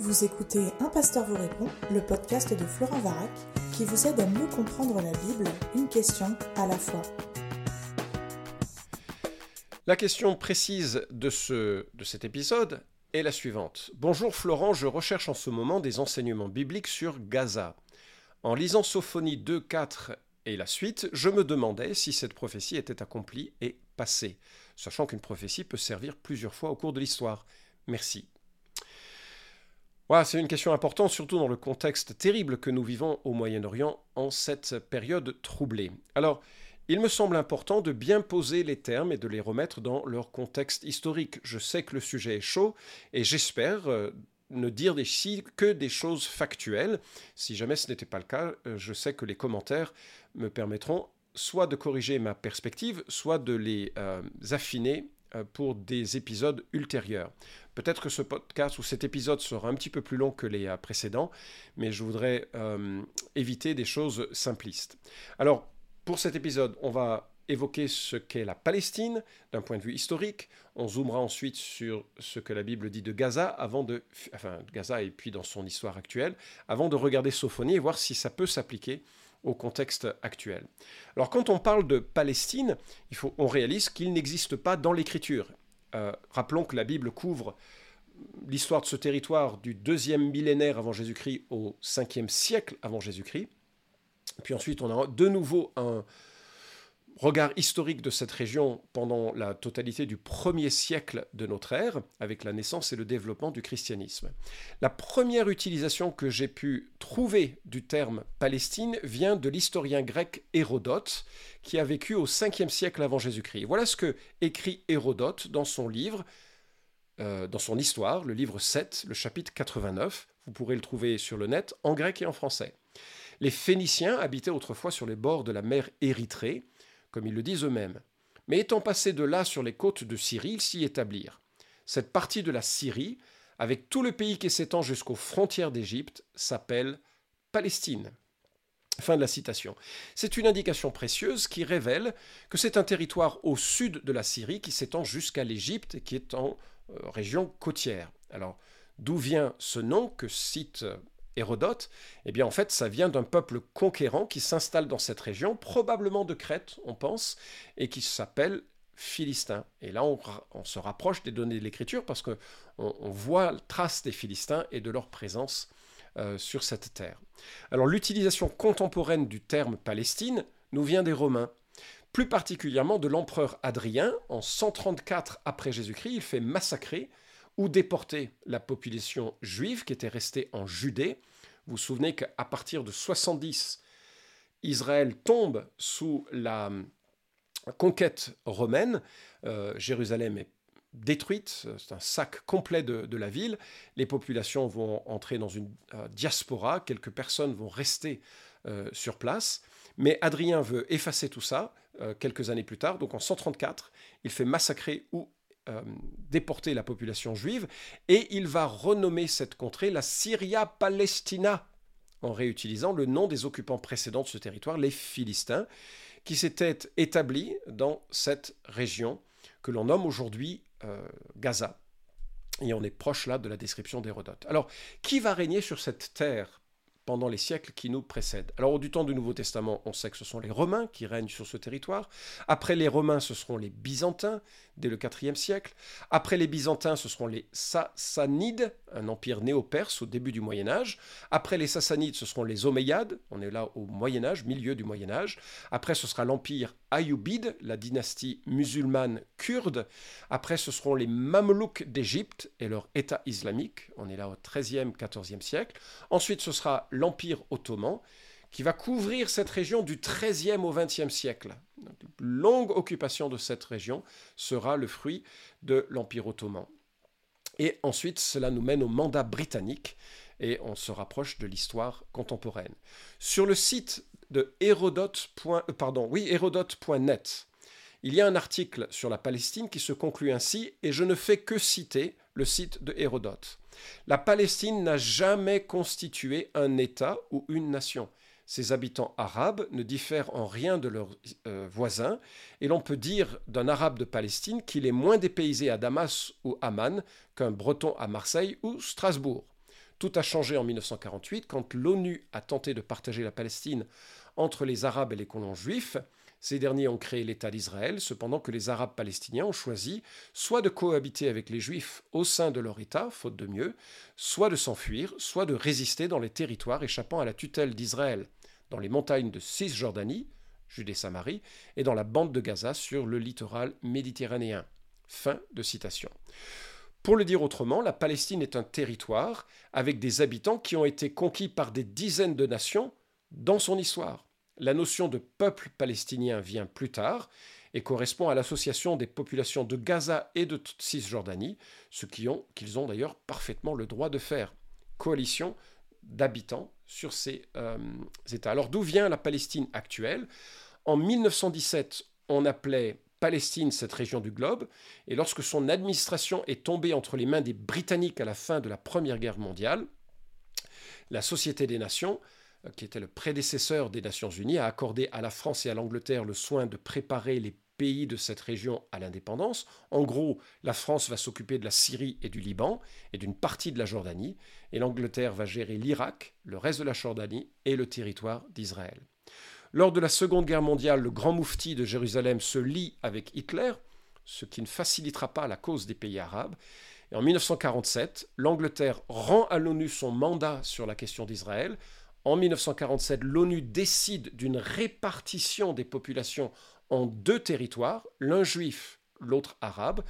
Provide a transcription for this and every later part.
Vous écoutez Un pasteur vous répond, le podcast de Florent Varac, qui vous aide à mieux comprendre la Bible, une question à la fois. La question précise de, ce, de cet épisode est la suivante. Bonjour Florent, je recherche en ce moment des enseignements bibliques sur Gaza. En lisant Sophonie 2, 4 et la suite, je me demandais si cette prophétie était accomplie et passée, sachant qu'une prophétie peut servir plusieurs fois au cours de l'histoire. Merci. C'est une question importante, surtout dans le contexte terrible que nous vivons au Moyen-Orient en cette période troublée. Alors, il me semble important de bien poser les termes et de les remettre dans leur contexte historique. Je sais que le sujet est chaud et j'espère euh, ne dire ici que des choses factuelles. Si jamais ce n'était pas le cas, euh, je sais que les commentaires me permettront soit de corriger ma perspective, soit de les euh, affiner pour des épisodes ultérieurs. Peut-être que ce podcast ou cet épisode sera un petit peu plus long que les euh, précédents, mais je voudrais euh, éviter des choses simplistes. Alors, pour cet épisode, on va évoquer ce qu'est la Palestine d'un point de vue historique. On zoomera ensuite sur ce que la Bible dit de Gaza, avant de, enfin Gaza et puis dans son histoire actuelle, avant de regarder Sophonie et voir si ça peut s'appliquer au contexte actuel. Alors quand on parle de Palestine, il faut, on réalise qu'il n'existe pas dans l'Écriture. Euh, rappelons que la Bible couvre l'histoire de ce territoire du deuxième millénaire avant Jésus-Christ au cinquième siècle avant Jésus-Christ. Puis ensuite, on a de nouveau un regard historique de cette région pendant la totalité du premier siècle de notre ère, avec la naissance et le développement du christianisme. La première utilisation que j'ai pu trouver du terme Palestine vient de l'historien grec Hérodote, qui a vécu au 5e siècle avant Jésus-Christ. Voilà ce que écrit Hérodote dans son livre, euh, dans son histoire, le livre 7, le chapitre 89. Vous pourrez le trouver sur le net en grec et en français. Les Phéniciens habitaient autrefois sur les bords de la mer Érythrée, comme ils le disent eux-mêmes. Mais étant passés de là sur les côtes de Syrie, ils s'y établirent. Cette partie de la Syrie, avec tout le pays qui s'étend jusqu'aux frontières d'Égypte, s'appelle Palestine. Fin de la citation. C'est une indication précieuse qui révèle que c'est un territoire au sud de la Syrie qui s'étend jusqu'à l'Égypte, qui est en euh, région côtière. Alors, d'où vient ce nom que cite Hérodote, eh bien en fait ça vient d'un peuple conquérant qui s'installe dans cette région, probablement de Crète, on pense, et qui s'appelle Philistins. Et là on, se rapproche des données de l'écriture parce qu'on on voit trace des Philistins et de leur présence euh, sur cette terre. Alors l'utilisation contemporaine du terme Palestine nous vient des Romains. Plus particulièrement de l'empereur Adrien, en 134 après Jésus-Christ, il fait massacrer ou déporter la population juive qui était restée en Judée. Vous vous souvenez qu'à partir de 70, Israël tombe sous la conquête romaine. Euh, Jérusalem est détruite, c'est un sac complet de, la ville. Les populations vont entrer dans une euh, diaspora, quelques personnes vont rester euh, sur place. Mais Adrien veut effacer tout ça quelques années plus tard, donc en 134, il fait massacrer ou euh, déporter la population juive, et il va renommer cette contrée la Syria Palestina, en réutilisant le nom des occupants précédents de ce territoire, les Philistins, qui s'étaient établis dans cette région que l'on nomme aujourd'hui euh, Gaza. Et on est proche là de la description d'Hérodote. Alors, qui va régner sur cette terre pendant les siècles qui nous précèdent. Alors, du temps du Nouveau Testament, on sait que ce sont les Romains qui règnent sur ce territoire. Après les Romains, ce seront les Byzantins, dès le IVe siècle. Après les Byzantins, ce seront les Sassanides, un empire néo-perse au début du Moyen Âge. Après les Sassanides, ce seront les Omeyyades, on est là au Moyen Âge, milieu du Moyen Âge. Après, ce sera l'empire Ayyubide, la dynastie musulmane kurde. Après, ce seront les Mamelouks d'Égypte et leur État islamique, on est là au XIIIe, XIVe siècle. Ensuite, ce sera l'empire ottoman qui va couvrir cette région du XIIIe au XXe siècle. Longue occupation de cette région sera le fruit de l'Empire ottoman. Et ensuite, cela nous mène au mandat britannique et on se rapproche de l'histoire contemporaine. Sur le site de Hérodote. Euh, Hérodote.net, il y a un article sur la Palestine qui se conclut ainsi, et je ne fais que citer le site de Hérodote. La Palestine n'a jamais constitué un État ou une nation. Ses habitants arabes ne diffèrent en rien de leurs euh, voisins, et l'on peut dire d'un arabe de Palestine qu'il est moins dépaysé à Damas ou Amman qu'un breton à Marseille ou Strasbourg. Tout a changé en 1948 quand l'ONU a tenté de partager la Palestine entre les Arabes et les colons juifs. Ces derniers ont créé l'État d'Israël, cependant que les Arabes palestiniens ont choisi soit de cohabiter avec les Juifs au sein de leur État, faute de mieux, soit de s'enfuir, soit de résister dans les territoires échappant à la tutelle d'Israël, dans les montagnes de Cisjordanie, Judée-Samarie, et dans la bande de Gaza sur le littoral méditerranéen. Fin de citation. Pour le dire autrement, la Palestine est un territoire avec des habitants qui ont été conquis par des dizaines de nations dans son histoire. La notion de peuple palestinien vient plus tard et correspond à l'association des populations de Gaza et de Cisjordanie, ce qu'ils ont, ont d'ailleurs parfaitement le droit de faire. Coalition d'habitants sur ces euh, États. Alors d'où vient la Palestine actuelle? En 1917, on appelait Palestine cette région du globe, et lorsque son administration est tombée entre les mains des Britanniques à la fin de la Première Guerre mondiale, la Société des Nations, euh, qui était le prédécesseur des Nations Unies, a accordé à la France et à l'Angleterre le soin de préparer les pays de cette région à l'indépendance. En gros, la France va s'occuper de la Syrie et du Liban et d'une partie de la Jordanie, et l'Angleterre va gérer l'Irak, le reste de la Jordanie et le territoire d'Israël. Lors de la Seconde Guerre mondiale, le grand moufti de Jérusalem se lie avec Hitler, ce qui ne facilitera pas la cause des pays arabes. Et en 1947, l'Angleterre rend à l'ONU son mandat sur la question d'Israël. En 1947, l'ONU décide d'une répartition des populations en deux territoires, l'un juif, l'autre arabe.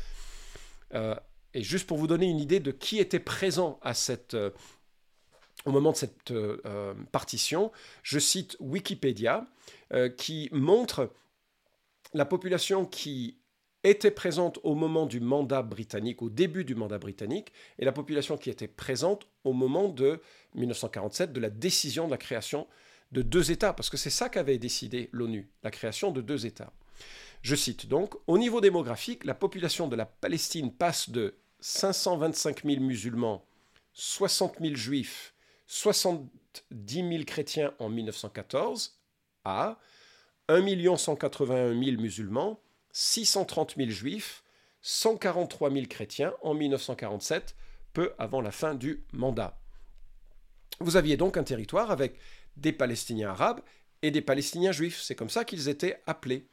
Euh, et juste pour vous donner une idée de qui était présent à cette, euh, au moment de cette euh, partition, je cite Wikipédia, qui montre la population qui était présente au moment du mandat britannique, au début du mandat britannique, et la population qui était présente au moment de 1947, de la décision de la création de deux États, parce que c'est ça qu'avait décidé l'ONU, la création de deux États. Je cite donc, au niveau démographique, la population de la Palestine passe de 525 000 musulmans, 60 000 juifs, 70 000 chrétiens en 1914 à 1 181 000 musulmans, 630 000 juifs, 143 000 chrétiens en 1947, peu avant la fin du mandat. Vous aviez donc un territoire avec des Palestiniens arabes et des Palestiniens juifs. C'est comme ça qu'ils étaient appelés.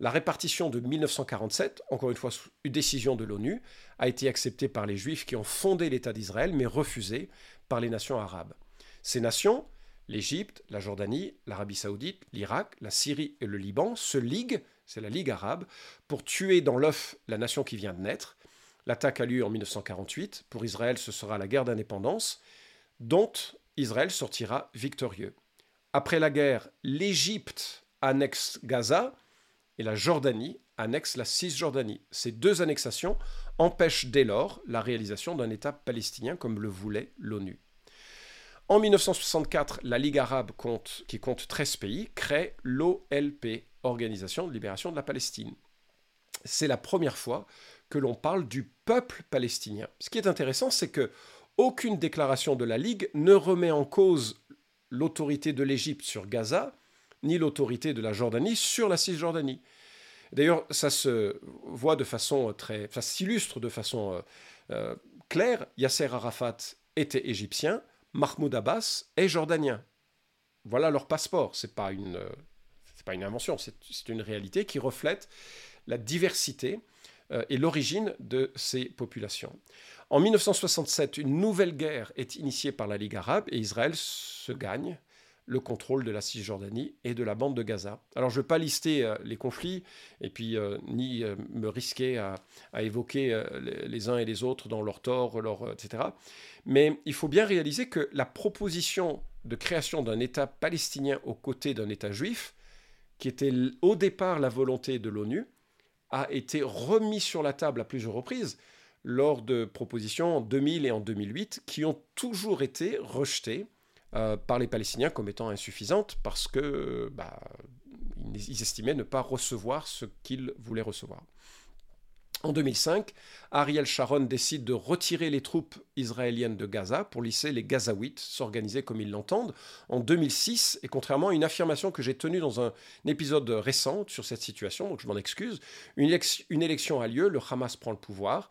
La répartition de 1947, encore une fois une décision de l'ONU, a été acceptée par les Juifs qui ont fondé l'État d'Israël, mais refusée par les nations arabes. Ces nations, l'Égypte, la Jordanie, l'Arabie saoudite, l'Irak, la Syrie et le Liban, se liguent, c'est la Ligue arabe, pour tuer dans l'œuf la nation qui vient de naître. L'attaque a lieu en 1948. Pour Israël, ce sera la guerre d'indépendance, dont Israël sortira victorieux. Après la guerre, l'Égypte annexe Gaza et la Jordanie annexe la Cisjordanie. Ces deux annexations empêchent dès lors la réalisation d'un État palestinien comme le voulait l'ONU. En 1964, la Ligue arabe, qui compte 13 pays, crée l'OLP, Organisation de libération de la Palestine. C'est la première fois que l'on parle du peuple palestinien. Ce qui est intéressant, c'est que aucune déclaration de la Ligue ne remet en cause l'autorité de l'Égypte sur Gaza, ni l'autorité de la Jordanie sur la Cisjordanie. D'ailleurs, ça se voit de façon très, ça s'illustre de façon euh, euh, claire. Yasser Arafat était égyptien, Mahmoud Abbas est jordanien. Voilà leur passeport. C'est pas euh, pas une invention. C'est une réalité qui reflète la diversité et l'origine de ces populations. En 1967, une nouvelle guerre est initiée par la Ligue arabe et Israël se gagne le contrôle de la Cisjordanie et de la bande de Gaza. Alors je ne vais pas lister euh, les conflits et puis euh, ni euh, me risquer à, évoquer les, uns et les autres dans leur tort, leur, etc. Mais il faut bien réaliser que la proposition de création d'un État palestinien aux côtés d'un État juif, qui était au départ la volonté de l'ONU, a été remis sur la table à plusieurs reprises lors de propositions en 2000 et en 2008 qui ont toujours été rejetées euh, par les Palestiniens comme étant insuffisantes parce que bah, ils estimaient ne pas recevoir ce qu'ils voulaient recevoir. En 2005, Ariel Sharon décide de retirer les troupes israéliennes de Gaza pour laisser les Gazaouites s'organiser comme ils l'entendent. En 2006, et contrairement à une affirmation que j'ai tenue dans un épisode récent sur cette situation, donc je m'en excuse, une, une élection a lieu, le Hamas prend le pouvoir,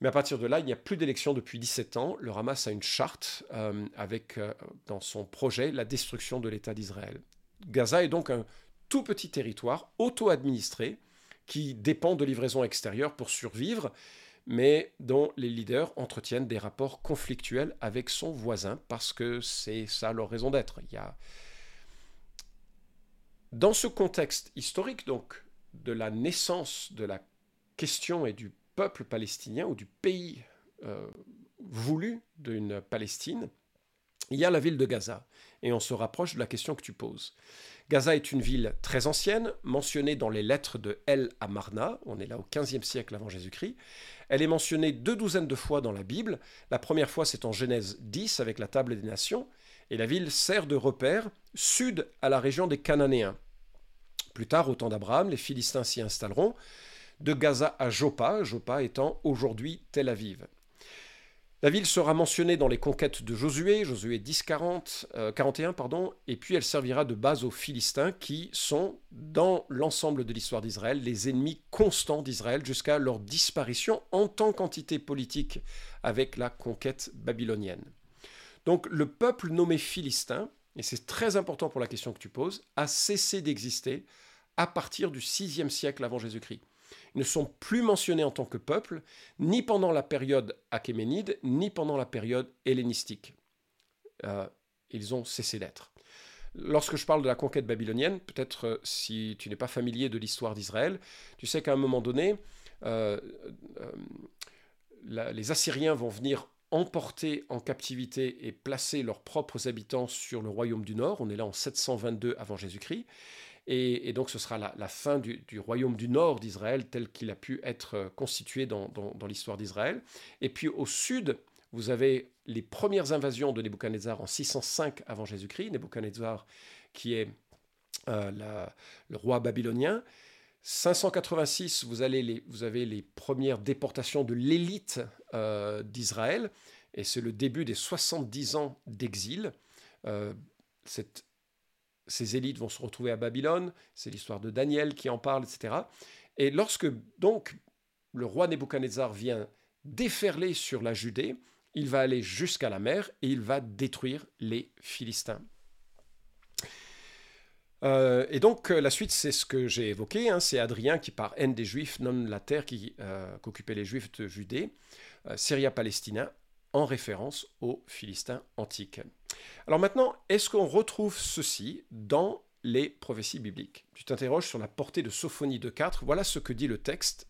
Mais à partir de là, il n'y a plus d'élection depuis 17 ans. Le Hamas a une charte euh, avec euh, dans son projet la destruction de l'État d'Israël. Gaza est donc un tout petit territoire auto-administré qui dépend de livraisons extérieures pour survivre, mais dont les leaders entretiennent des rapports conflictuels avec son voisin parce que c'est ça leur raison d'être. Il y a... Dans ce contexte historique, donc, de la naissance de la question et du peuple palestinien ou du pays euh, voulu d'une Palestine, il y a la ville de Gaza. Et on se rapproche de la question que tu poses. Gaza est une ville très ancienne, mentionnée dans les lettres de El Amarna, on est là au XVe siècle avant Jésus-Christ. Elle est mentionnée deux douzaines de fois dans la Bible. La première fois, c'est en Genèse 10 avec la table des nations, et la ville sert de repère sud à la région des Cananéens. Plus tard, au temps d'Abraham, les Philistins s'y installeront, de Gaza à Joppa, Joppa étant aujourd'hui Tel Aviv. La ville sera mentionnée dans les conquêtes de Josué, Josué 10, 40, 41, pardon, et puis elle servira de base aux Philistins qui sont, dans l'ensemble de l'histoire d'Israël, les ennemis constants d'Israël jusqu'à leur disparition en tant qu'entité politique avec la conquête babylonienne. Donc le peuple nommé Philistin, et c'est très important pour la question que tu poses, a cessé d'exister à partir du 6e siècle avant Jésus-Christ ne sont plus mentionnés en tant que peuple, ni pendant la période achéménide, ni pendant la période hellénistique. Euh, ils ont cessé d'être. Lorsque je parle de la conquête babylonienne, peut-être euh, si tu n'es pas familier de l'histoire d'Israël, tu sais qu'à un moment donné, euh, les Assyriens vont venir emporter en captivité et placer leurs propres habitants sur le royaume du Nord. On est là en 722 avant Jésus-Christ. Et, donc ce sera la, fin du, royaume du nord d'Israël tel qu'il a pu être euh, constitué dans, l'histoire d'Israël. Et puis au sud, vous avez les premières invasions de Nebuchadnezzar en 605 avant Jésus-Christ, Nebuchadnezzar qui est euh, le roi babylonien. 586, vous, avez les premières déportations de l'élite euh, d'Israël, et c'est le début des 70 ans d'exil. cette ces élites vont se retrouver à Babylone, c'est l'histoire de Daniel qui en parle, etc. Et lorsque donc le roi Nebuchadnezzar vient déferler sur la Judée, il va aller jusqu'à la mer et il va détruire les Philistins. Euh, et donc la suite, c'est ce que j'ai évoqué, hein, c'est Adrien qui par haine des Juifs nomme la terre euh, qu'occupaient les Juifs de Judée, euh, Syria-Palestina, en référence aux Philistins antiques. Alors maintenant, est-ce qu'on retrouve ceci dans les prophéties bibliques? Tu t'interroges sur la portée de Sophonie 2.4. Voilà ce que dit le texte.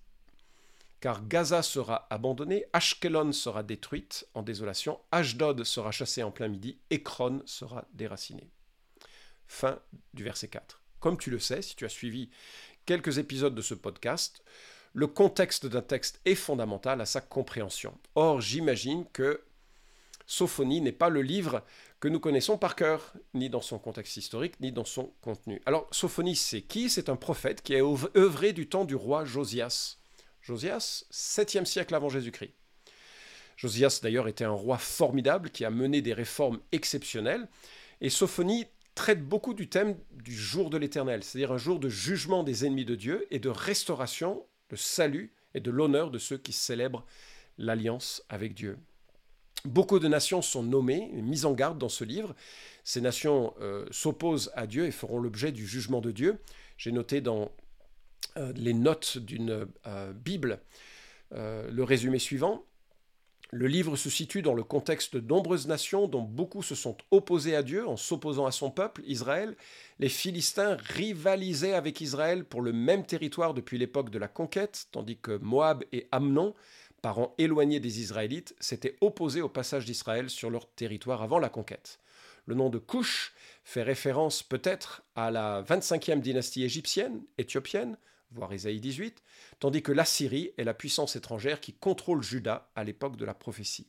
Car Gaza sera abandonné, Ashkelon sera détruite en désolation, Ashdod sera chassé en plein midi, Ekron sera déraciné. Fin du verset 4. Comme tu le sais, si tu as suivi quelques épisodes de ce podcast, le contexte d'un texte est fondamental à sa compréhension. Or, j'imagine que Sophonie n'est pas le livre que nous connaissons par cœur, ni dans son contexte historique, ni dans son contenu. Alors, Sophonie, c'est qui? C'est un prophète qui a œuvré du temps du roi Josias. Josias, 7e siècle avant Jésus-Christ. Josias, d'ailleurs, était un roi formidable qui a mené des réformes exceptionnelles. Et Sophonie traite beaucoup du thème du jour de l'éternel, c'est-à-dire un jour de jugement des ennemis de Dieu et de restauration, de salut et de l'honneur de ceux qui célèbrent l'alliance avec Dieu. Beaucoup de nations sont nommées, mises en garde dans ce livre. Ces nations euh, s'opposent à Dieu et feront l'objet du jugement de Dieu. J'ai noté dans euh, les notes d'une euh, Bible le résumé suivant. Le livre se situe dans le contexte de nombreuses nations dont beaucoup se sont opposées à Dieu en s'opposant à son peuple, Israël. Les Philistins rivalisaient avec Israël pour le même territoire depuis l'époque de la conquête, tandis que Moab et Amnon parents éloignés des Israélites, s'étaient opposés au passage d'Israël sur leur territoire avant la conquête. Le nom de Cush fait référence peut-être à la 25e dynastie égyptienne, éthiopienne, voire Isaïe 18, tandis que l'Assyrie est la puissance étrangère qui contrôle Juda à l'époque de la prophétie.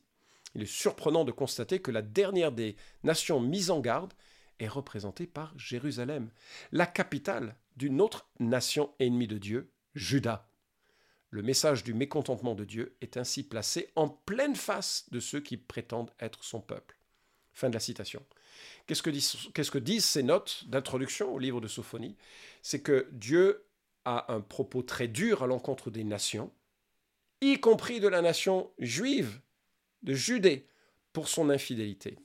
Il est surprenant de constater que la dernière des nations mises en garde est représentée par Jérusalem, la capitale d'une autre nation ennemie de Dieu, Juda. Le message du mécontentement de Dieu est ainsi placé en pleine face de ceux qui prétendent être son peuple. Fin de la citation. Qu'est-ce que, disent, ces notes d'introduction au livre de Sophonie? C'est que Dieu a un propos très dur à l'encontre des nations. y compris de la nation juive, de Judée, pour son infidélité.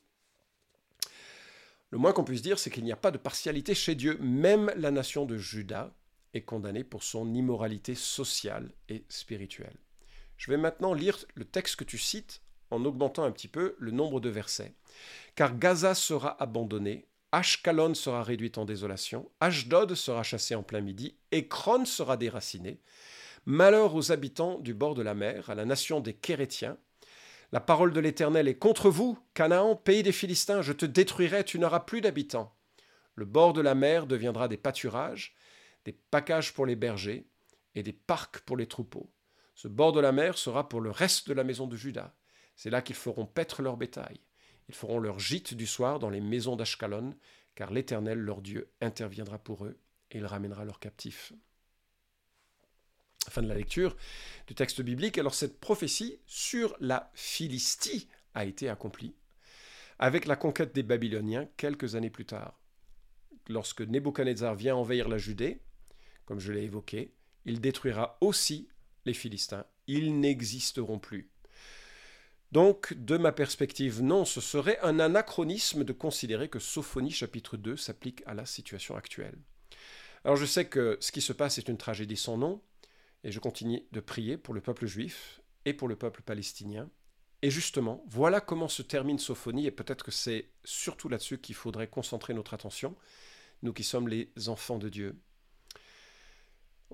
Le moins qu'on puisse dire, c'est qu'il n'y a pas de partialité chez Dieu. Même la nation de Juda est condamnée pour son immoralité sociale et spirituelle. Je vais maintenant lire le texte que tu cites en augmentant un petit peu le nombre de versets. Car Gaza sera abandonné, Ashkelon sera réduite en désolation, Ashdod sera chassé en plein midi, Ekron sera déraciné. Malheur aux habitants du bord de la mer, à la nation des Kérétiens, la parole de l'Éternel est contre vous, Canaan, pays des Philistins, je te détruirai, tu n'auras plus d'habitants. Le bord de la mer deviendra des pâturages, des packages pour les bergers et des parcs pour les troupeaux. Ce bord de la mer sera pour le reste de la maison de Juda. C'est là qu'ils feront paître leur bétail. Ils feront leur gîte du soir dans les maisons d'Ashkalon, car l'Éternel, leur Dieu, interviendra pour eux et il ramènera leurs captifs fin de la lecture du texte biblique. Alors cette prophétie sur la Philistie a été accomplie avec la conquête des Babyloniens quelques années plus tard. Lorsque Nebuchadnezzar vient envahir la Judée, comme je l'ai évoqué, il détruira aussi les Philistins. Ils n'existeront plus. Donc, de ma perspective, non, ce serait un anachronisme de considérer que Sophonie chapitre 2 s'applique à la situation actuelle. Alors je sais que ce qui se passe est une tragédie sans nom, et je continue de prier pour le peuple juif et pour le peuple palestinien. Et justement, voilà comment se termine Sophonie, et peut-être que c'est surtout là-dessus qu'il faudrait concentrer notre attention, nous qui sommes les enfants de Dieu.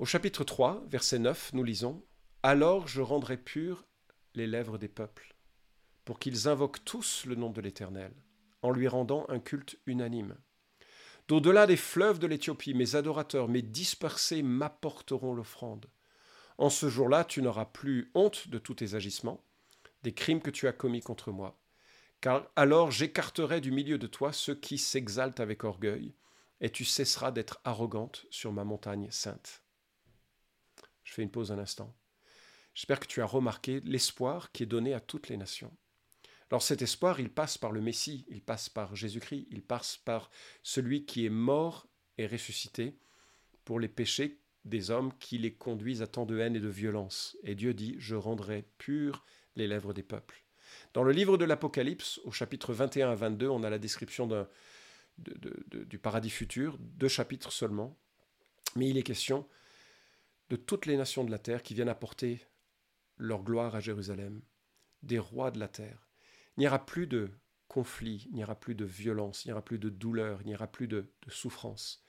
Au chapitre 3, verset 9, nous lisons Alors je rendrai purs les lèvres des peuples, pour qu'ils invoquent tous le nom de l'Éternel, en lui rendant un culte unanime. D'au-delà des fleuves de l'Éthiopie, mes adorateurs, mes dispersés m'apporteront l'offrande. En ce jour-là, tu n'auras plus honte de tous tes agissements, des crimes que tu as commis contre moi. Car alors j'écarterai du milieu de toi ceux qui s'exaltent avec orgueil, et tu cesseras d'être arrogante sur ma montagne sainte. Je fais une pause un instant. J'espère que tu as remarqué l'espoir qui est donné à toutes les nations. Alors cet espoir, il passe par le Messie, il passe par Jésus-Christ, il passe par celui qui est mort et ressuscité pour les péchés des hommes qui les conduisent à tant de haine et de violence. Et Dieu dit, je rendrai pures les lèvres des peuples. Dans le livre de l'Apocalypse, au chapitre 21 à 22, on a la description du paradis futur, deux chapitres seulement, mais il est question de toutes les nations de la terre qui viennent apporter leur gloire à Jérusalem, des rois de la terre. Il n'y aura plus de conflit, il n'y aura plus de violence, il n'y aura plus de douleur, il n'y aura plus de souffrance.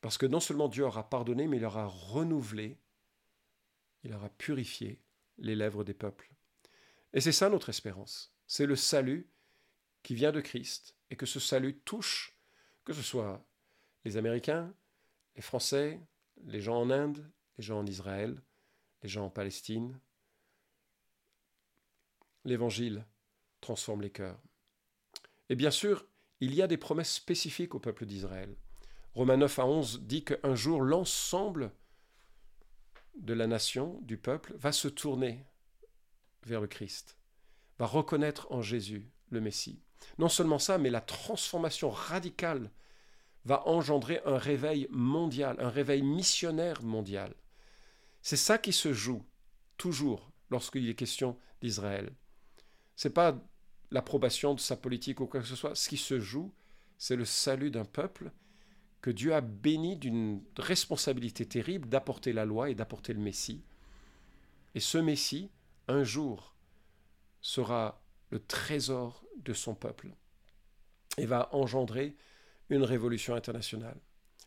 Parce que non seulement Dieu aura pardonné, mais il aura renouvelé, il aura purifié les lèvres des peuples. Et c'est ça notre espérance. C'est le salut qui vient de Christ et que ce salut touche, que ce soit les Américains, les Français, les gens en Inde, les gens en Israël, les gens en Palestine. L'Évangile transforme les cœurs. Et bien sûr, il y a des promesses spécifiques au peuple d'Israël. Romains 9 à 11 dit qu'un jour l'ensemble de la nation, du peuple, va se tourner vers le Christ, va reconnaître en Jésus le Messie. Non seulement ça, mais la transformation radicale va engendrer un réveil mondial, un réveil missionnaire mondial. C'est ça qui se joue toujours lorsqu'il est question d'Israël. Ce n'est pas l'approbation de sa politique ou quoi que ce soit. Ce qui se joue, c'est le salut d'un peuple que Dieu a béni d'une responsabilité terrible d'apporter la loi et d'apporter le Messie. Et ce Messie, un jour, sera le trésor de son peuple et va engendrer une révolution internationale.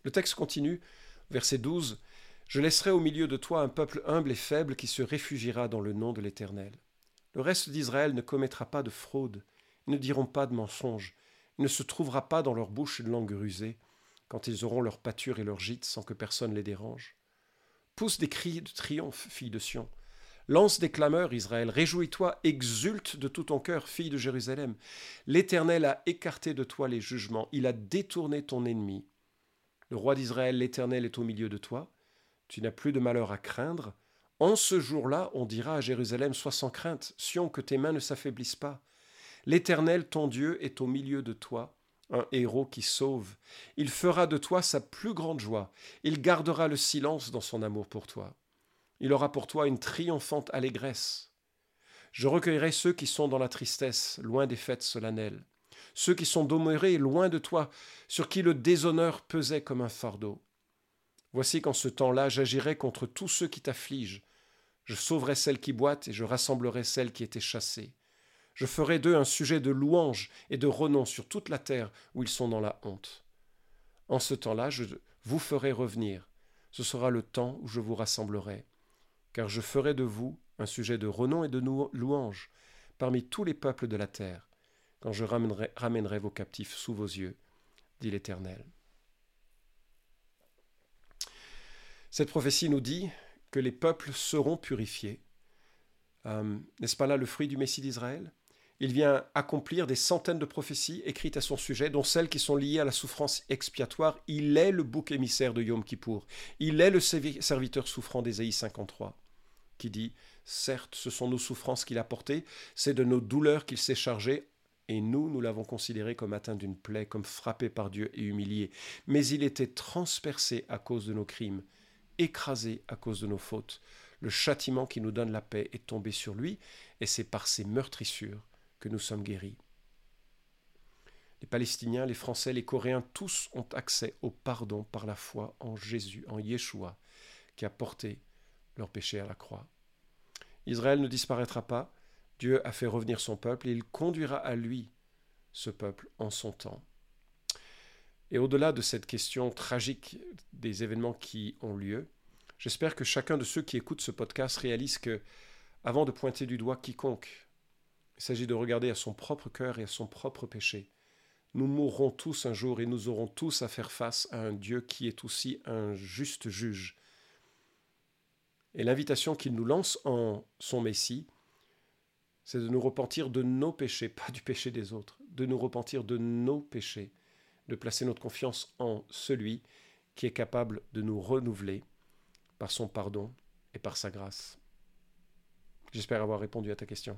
Le texte continue, verset 12, Je laisserai au milieu de toi un peuple humble et faible qui se réfugiera dans le nom de l'Éternel. Le reste d'Israël ne commettra pas de fraude, ils ne diront pas de mensonge, il ne se trouvera pas dans leur bouche une langue rusée, quand ils auront leur pâture et leur gîte sans que personne les dérange. Pousse des cris de triomphe, fille de Sion. Lance des clameurs, Israël. Réjouis-toi, exulte de tout ton cœur, fille de Jérusalem. L'Éternel a écarté de toi les jugements, il a détourné ton ennemi. Le roi d'Israël, l'Éternel, est au milieu de toi. Tu n'as plus de malheur à craindre. En ce jour-là, on dira à Jérusalem Sois sans crainte, Sion, que tes mains ne s'affaiblissent pas. L'Éternel, ton Dieu, est au milieu de toi un héros qui sauve. Il fera de toi sa plus grande joie. Il gardera le silence dans son amour pour toi. Il aura pour toi une triomphante allégresse. Je recueillerai ceux qui sont dans la tristesse, loin des fêtes solennelles, ceux qui sont demeurés loin de toi, sur qui le déshonneur pesait comme un fardeau. Voici qu'en ce temps-là, j'agirai contre tous ceux qui t'affligent. Je sauverai celles qui boitent et je rassemblerai celles qui étaient chassées. Je ferai d'eux un sujet de louange et de renom sur toute la terre où ils sont dans la honte. En ce temps-là, je vous ferai revenir. Ce sera le temps où je vous rassemblerai. Car je ferai de vous un sujet de renom et de louange parmi tous les peuples de la terre, quand je ramènerai, vos captifs sous vos yeux, dit l'Éternel. Cette prophétie nous dit que les peuples seront purifiés. Euh, n'est-ce pas là le fruit du Messie d'Israël? Il vient accomplir des centaines de prophéties écrites à son sujet, dont celles qui sont liées à la souffrance expiatoire. Il est le bouc émissaire de Yom Kippour. Il est le serviteur souffrant d'Ésaïe 53, qui dit Certes, ce sont nos souffrances qu'il a portées, c'est de nos douleurs qu'il s'est chargé, et nous, nous l'avons considéré comme atteint d'une plaie, comme frappé par Dieu et humilié. Mais il était transpercé à cause de nos crimes, écrasé à cause de nos fautes. Le châtiment qui nous donne la paix est tombé sur lui, et c'est par ses meurtrissures que nous sommes guéris. Les Palestiniens, les Français, les Coréens, tous ont accès au pardon par la foi en Jésus, en Yeshua, qui a porté péché à la croix. Israël ne disparaîtra pas, Dieu a fait revenir son peuple et il conduira à lui ce peuple en son temps. Et au-delà de cette question tragique des événements qui ont lieu, j'espère que chacun de ceux qui écoutent ce podcast réalise que, avant de pointer du doigt quiconque, il s'agit de regarder à son propre cœur et à son propre péché. Nous mourrons tous un jour et nous aurons tous à faire face à un Dieu qui est aussi un juste juge. Et l'invitation qu'il nous lance en son Messie, c'est de nous repentir de nos péchés, pas du péché des autres, de nous repentir de nos péchés, de placer notre confiance en celui qui est capable de nous renouveler par son pardon et par sa grâce. J'espère avoir répondu à ta question.